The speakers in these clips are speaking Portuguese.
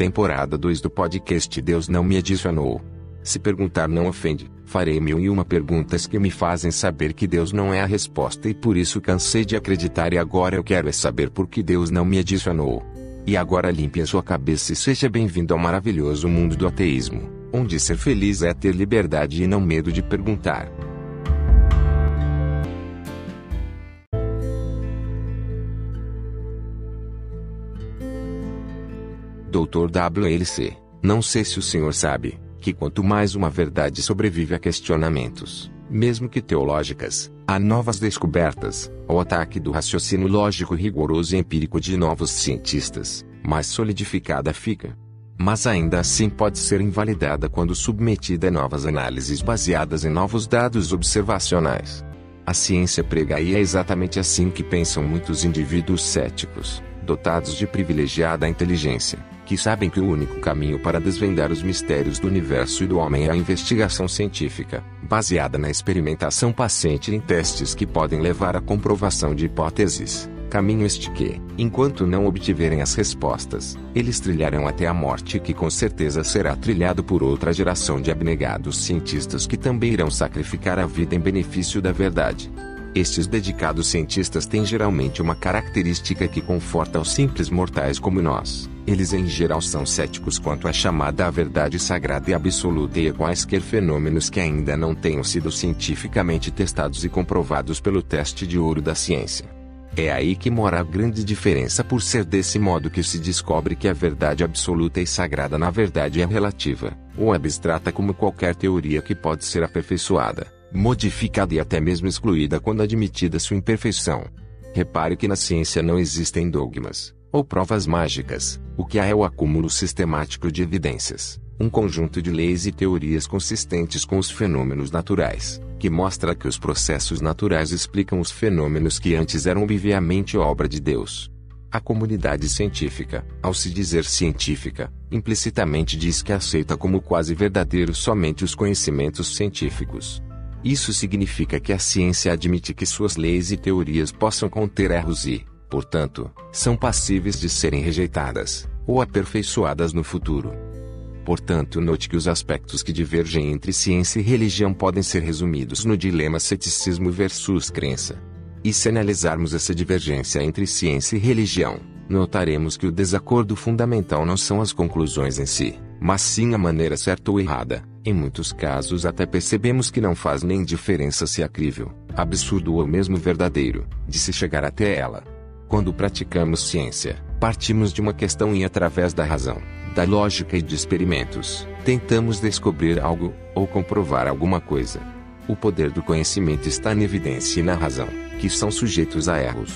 temporada 2 do podcast Deus não me adicionou. Se perguntar não ofende, farei mil e uma perguntas que me fazem saber que Deus não é a resposta e por isso cansei de acreditar e agora eu quero é saber por que Deus não me adicionou. E agora limpe a sua cabeça e seja bem-vindo ao maravilhoso mundo do ateísmo, onde ser feliz é ter liberdade e não medo de perguntar. Dr. WLC, não sei se o senhor sabe, que quanto mais uma verdade sobrevive a questionamentos, mesmo que teológicas, a novas descobertas, ao ataque do raciocínio lógico rigoroso e empírico de novos cientistas, mais solidificada fica. Mas ainda assim pode ser invalidada quando submetida a novas análises baseadas em novos dados observacionais. A ciência prega e é exatamente assim que pensam muitos indivíduos céticos, dotados de privilegiada inteligência que sabem que o único caminho para desvendar os mistérios do universo e do homem é a investigação científica, baseada na experimentação paciente em testes que podem levar à comprovação de hipóteses. Caminho este que, enquanto não obtiverem as respostas, eles trilharão até a morte que com certeza será trilhado por outra geração de abnegados cientistas que também irão sacrificar a vida em benefício da verdade. Estes dedicados cientistas têm geralmente uma característica que conforta os simples mortais como nós eles em geral são céticos quanto à chamada a verdade sagrada e absoluta e a quaisquer fenômenos que ainda não tenham sido cientificamente testados e comprovados pelo teste de ouro da ciência. É aí que mora a grande diferença por ser desse modo que se descobre que a verdade absoluta e sagrada na verdade é relativa, ou abstrata como qualquer teoria que pode ser aperfeiçoada, modificada e até mesmo excluída quando admitida sua imperfeição. Repare que na ciência não existem dogmas, ou provas mágicas, o que há é o acúmulo sistemático de evidências, um conjunto de leis e teorias consistentes com os fenômenos naturais, que mostra que os processos naturais explicam os fenômenos que antes eram obviamente obra de Deus. A comunidade científica, ao se dizer científica, implicitamente diz que aceita como quase verdadeiros somente os conhecimentos científicos. Isso significa que a ciência admite que suas leis e teorias possam conter erros e, portanto, são passíveis de serem rejeitadas ou aperfeiçoadas no futuro. Portanto, note que os aspectos que divergem entre ciência e religião podem ser resumidos no dilema ceticismo versus crença. E se analisarmos essa divergência entre ciência e religião, notaremos que o desacordo fundamental não são as conclusões em si, mas sim a maneira certa ou errada. Em muitos casos, até percebemos que não faz nem diferença se é crível, absurdo ou mesmo verdadeiro, de se chegar até ela. Quando praticamos ciência, partimos de uma questão e através da razão, da lógica e de experimentos, tentamos descobrir algo, ou comprovar alguma coisa. O poder do conhecimento está na evidência e na razão, que são sujeitos a erros.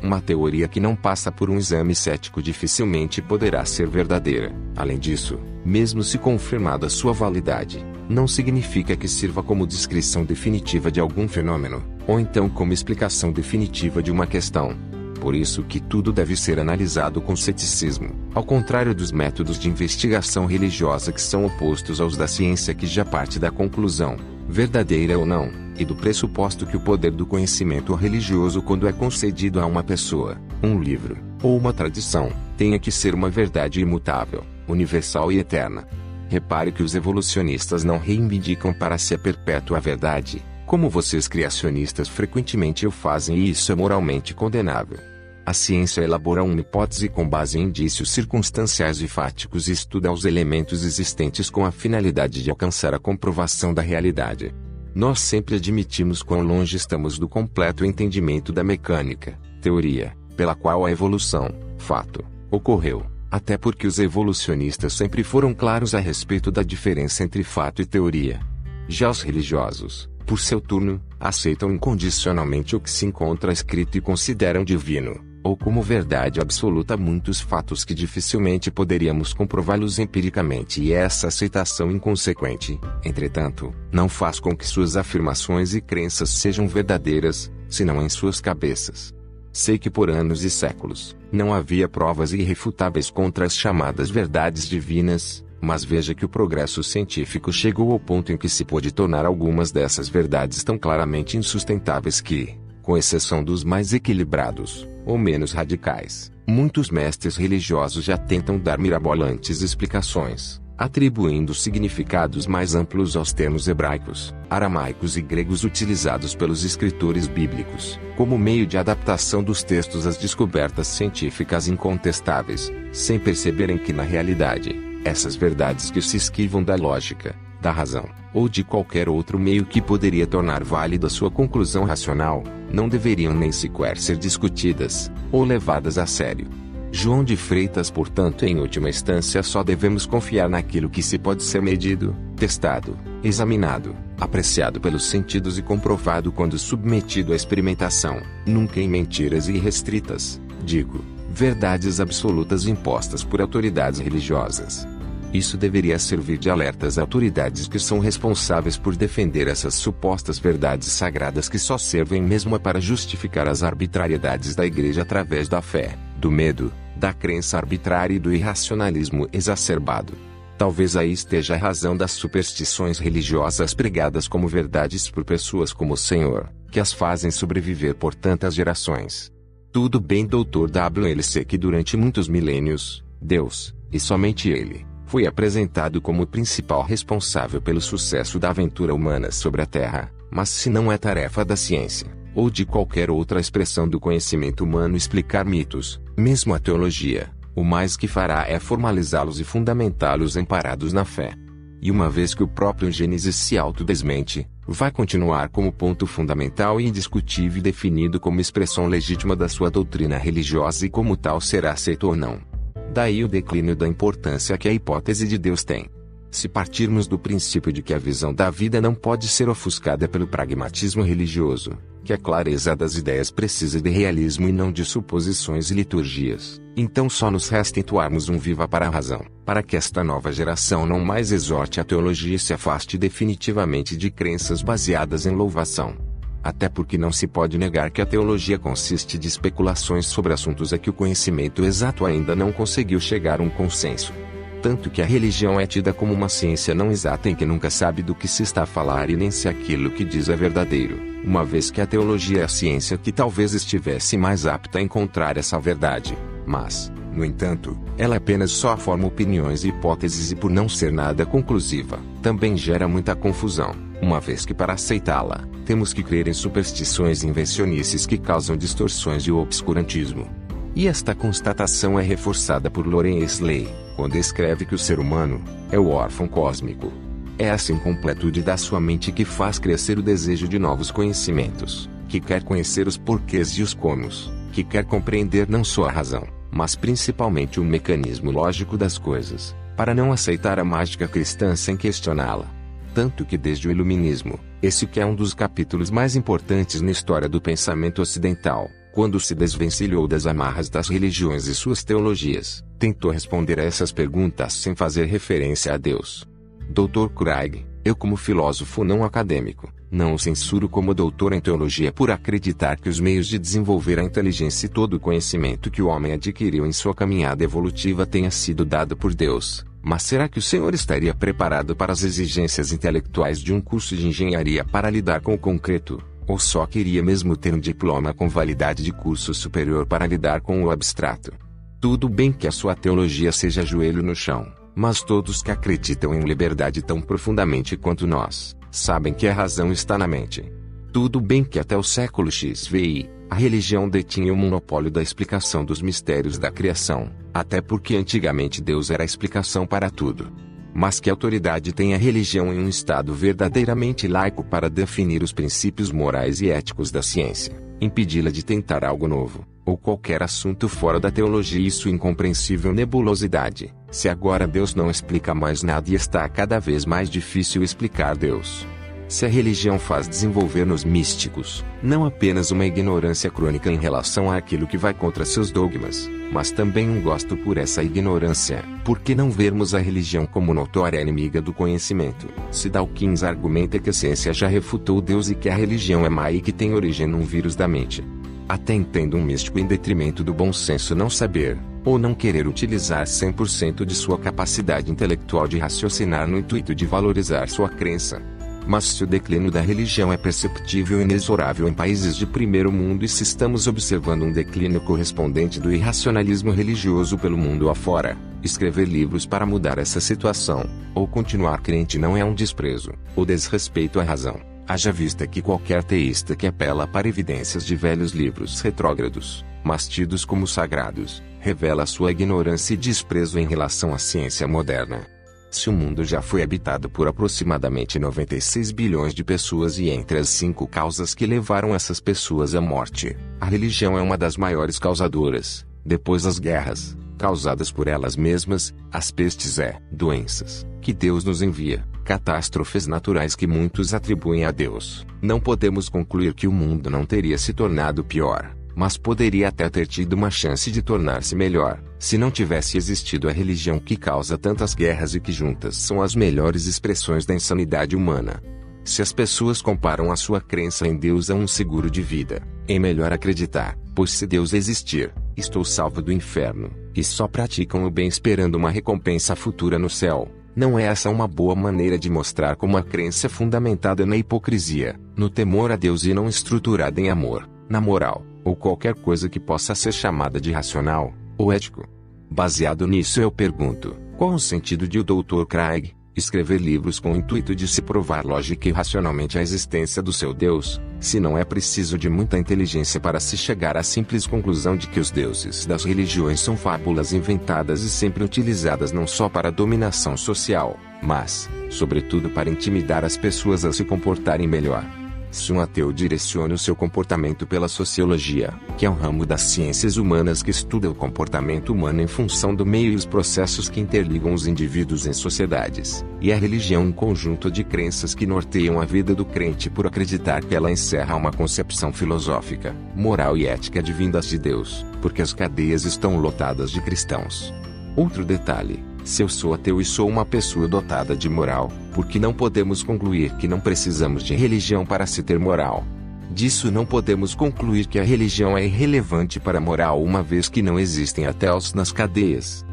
Uma teoria que não passa por um exame cético dificilmente poderá ser verdadeira. Além disso, mesmo se confirmada sua validade, não significa que sirva como descrição definitiva de algum fenômeno, ou então como explicação definitiva de uma questão. Por isso que tudo deve ser analisado com ceticismo, ao contrário dos métodos de investigação religiosa que são opostos aos da ciência que já parte da conclusão, verdadeira ou não, e do pressuposto que o poder do conhecimento religioso quando é concedido a uma pessoa, um livro, ou uma tradição, tenha que ser uma verdade imutável, universal e eterna. Repare que os evolucionistas não reivindicam para si a perpétua verdade, como vocês criacionistas frequentemente o fazem e isso é moralmente condenável. A ciência elabora uma hipótese com base em indícios circunstanciais e fáticos e estuda os elementos existentes com a finalidade de alcançar a comprovação da realidade. Nós sempre admitimos quão longe estamos do completo entendimento da mecânica, teoria, pela qual a evolução, fato, ocorreu, até porque os evolucionistas sempre foram claros a respeito da diferença entre fato e teoria. Já os religiosos, por seu turno, aceitam incondicionalmente o que se encontra escrito e consideram divino, ou como verdade absoluta muitos fatos que dificilmente poderíamos comprová-los empiricamente e essa aceitação inconsequente, entretanto, não faz com que suas afirmações e crenças sejam verdadeiras, senão em suas cabeças. Sei que por anos e séculos, não havia provas irrefutáveis contra as chamadas verdades divinas, mas veja que o progresso científico chegou ao ponto em que se pôde tornar algumas dessas verdades tão claramente insustentáveis que, Com exceção dos mais equilibrados, ou menos radicais, muitos mestres religiosos já tentam dar mirabolantes explicações, atribuindo significados mais amplos aos termos hebraicos, aramaicos e gregos utilizados pelos escritores bíblicos, como meio de adaptação dos textos às descobertas científicas incontestáveis, sem perceberem que na realidade, essas verdades que se esquivam da lógica, da razão, ou de qualquer outro meio que poderia tornar válida sua conclusão racional, não deveriam nem sequer ser discutidas, ou levadas a sério. João de Freitas, portanto, em última instância, só devemos confiar naquilo que se pode ser medido, testado, examinado, apreciado pelos sentidos e comprovado quando submetido à experimentação, nunca em mentiras irrestritas, digo, verdades absolutas impostas por autoridades religiosas. Isso deveria servir de alerta às autoridades que são responsáveis por defender essas supostas verdades sagradas que só servem mesmo para justificar as arbitrariedades da Igreja através da fé do medo, da crença arbitrária e do irracionalismo exacerbado. Talvez aí esteja a razão das superstições religiosas pregadas como verdades por pessoas como o Senhor, que as fazem sobreviver por tantas gerações. Tudo bem, Dr. WLC, que durante muitos milênios, Deus, e somente Ele, foi apresentado como o principal responsável pelo sucesso da aventura humana sobre a Terra, mas se não é tarefa da ciência, ou de qualquer outra expressão do conhecimento humano explicar mitos, mesmo a teologia, o mais que fará é formalizá-los e fundamentá-los amparados na fé. E uma vez que o próprio Gênesis se autodesmente, vai continuar como ponto fundamental e indiscutível e definido como expressão legítima da sua doutrina religiosa e como tal será aceito ou não. Daí o declínio da importância que a hipótese de Deus tem. Se partirmos do princípio de que a visão da vida não pode ser ofuscada pelo pragmatismo religioso, que a clareza das ideias precisa de realismo e não de suposições e liturgias, então só nos resta entoarmos um viva para a razão, para que esta nova geração não mais exorte a teologia e se afaste definitivamente de crenças baseadas em louvação. Até porque não se pode negar que a teologia consiste de especulações sobre assuntos a que o conhecimento exato ainda não conseguiu chegar a um consenso tanto que a religião é tida como uma ciência não exata em que nunca sabe do que se está a falar e nem se aquilo que diz é verdadeiro, uma vez que a teologia é a ciência que talvez estivesse mais apta a encontrar essa verdade. Mas, no entanto, ela apenas só forma opiniões e hipóteses e por não ser nada conclusiva, também gera muita confusão, uma vez que para aceitá-la, temos que crer em superstições invencionices que causam distorções e obscurantismo. E esta constatação é reforçada por Loren Slay, quando escreve que o ser humano é o órfão cósmico. É essa incompletude da sua mente que faz crescer o desejo de novos conhecimentos, que quer conhecer os porquês e os comos, que quer compreender não só a razão, mas principalmente o mecanismo lógico das coisas, para não aceitar a mágica cristã sem questioná-la. Tanto que desde o Iluminismo, esse que é um dos capítulos mais importantes na história do pensamento ocidental, quando se desvencilhou das amarras das religiões e suas teologias, tentou responder a essas perguntas sem fazer referência a Deus. Dr. Craig, eu como filósofo não acadêmico, não o censuro como doutor em teologia por acreditar que os meios de desenvolver a inteligência e todo o conhecimento que o homem adquiriu em sua caminhada evolutiva tenha sido dado por Deus. Mas será que o senhor estaria preparado para as exigências intelectuais de um curso de engenharia para lidar com o concreto, ou só queria mesmo ter um diploma com validade de curso superior para lidar com o abstrato. Tudo bem que a sua teologia seja joelho no chão, mas todos que acreditam em liberdade tão profundamente quanto nós, sabem que a razão está na mente. Tudo bem que até o século XVI, a religião detinha o monopólio da explicação dos mistérios da criação, até porque antigamente Deus era a explicação para tudo mas que autoridade tem a religião em um Estado verdadeiramente laico para definir os princípios morais e éticos da ciência, impedi-la de tentar algo novo, ou qualquer assunto fora da teologia e sua incompreensível nebulosidade, se agora Deus não explica mais nada e está cada vez mais difícil explicar Deus. Se a religião faz desenvolver nos místicos, não apenas uma ignorância crônica em relação àquilo que vai contra seus dogmas, mas também um gosto por essa ignorância. Por que não vermos a religião como notória inimiga do conhecimento? Se Dawkins argumenta que a ciência já refutou Deus e que a religião é má e que tem origem num vírus da mente. Até entendo um místico em detrimento do bom senso não saber, ou não querer utilizar 100% de sua capacidade intelectual de raciocinar no intuito de valorizar sua crença. Mas se o declínio da religião é perceptível e inexorável em países de primeiro mundo e se estamos observando um declínio correspondente do irracionalismo religioso pelo mundo afora, escrever livros para mudar essa situação, ou continuar crente não é um desprezo, ou desrespeito à razão. Haja vista que qualquer teísta que apela para evidências de velhos livros retrógrados, mas tidos como sagrados, revela sua ignorância e desprezo em relação à ciência moderna. Se o mundo já foi habitado por aproximadamente 96 bilhões de pessoas e entre as cinco causas que levaram essas pessoas à morte, a religião é uma das maiores causadoras, depois das guerras, causadas por elas mesmas, as pestes é, doenças, que Deus nos envia, catástrofes naturais que muitos atribuem a Deus. Não podemos concluir que o mundo não teria se tornado pior, mas poderia até ter tido uma chance de tornar-se melhor, se não tivesse existido a religião que causa tantas guerras e que juntas são as melhores expressões da insanidade humana. Se as pessoas comparam a sua crença em Deus a um seguro de vida, é melhor acreditar, pois se Deus existir, estou salvo do inferno, e só praticam o bem esperando uma recompensa futura no céu. Não é essa uma boa maneira de mostrar como a crença é fundamentada na hipocrisia, no temor a Deus e não estruturada em amor, na moral, ou qualquer coisa que possa ser chamada de racional ou ético. Baseado nisso, eu pergunto: qual o sentido de o Dr. Craig escrever livros com o intuito de se provar lógica e racionalmente a existência do seu Deus, se não é preciso de muita inteligência para se chegar à simples conclusão de que os deuses das religiões são fábulas inventadas e sempre utilizadas não só para dominação social, mas, sobretudo, para intimidar as pessoas a se comportarem melhor. Se um ateu direciona o seu comportamento pela sociologia, que é um ramo das ciências humanas que estuda o comportamento humano em função do meio e os processos que interligam os indivíduos em sociedades, e a religião um conjunto de crenças que norteiam a vida do crente por acreditar que ela encerra uma concepção filosófica, moral e ética divindas de Deus, porque as cadeias estão lotadas de cristãos. Outro detalhe, se eu sou ateu e sou uma pessoa dotada de moral, por que não podemos concluir que não precisamos de religião para se ter moral? Disso não podemos concluir que a religião é irrelevante para a moral uma vez que não existem ateus nas cadeias.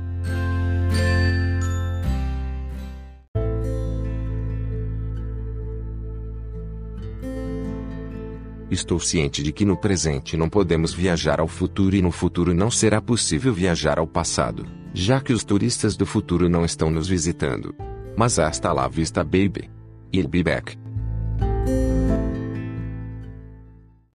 Estou ciente de que no presente não podemos viajar ao futuro e no futuro não será possível viajar ao passado já que os turistas do futuro não estão nos visitando. Mas hasta lá vista baby. I'll be back.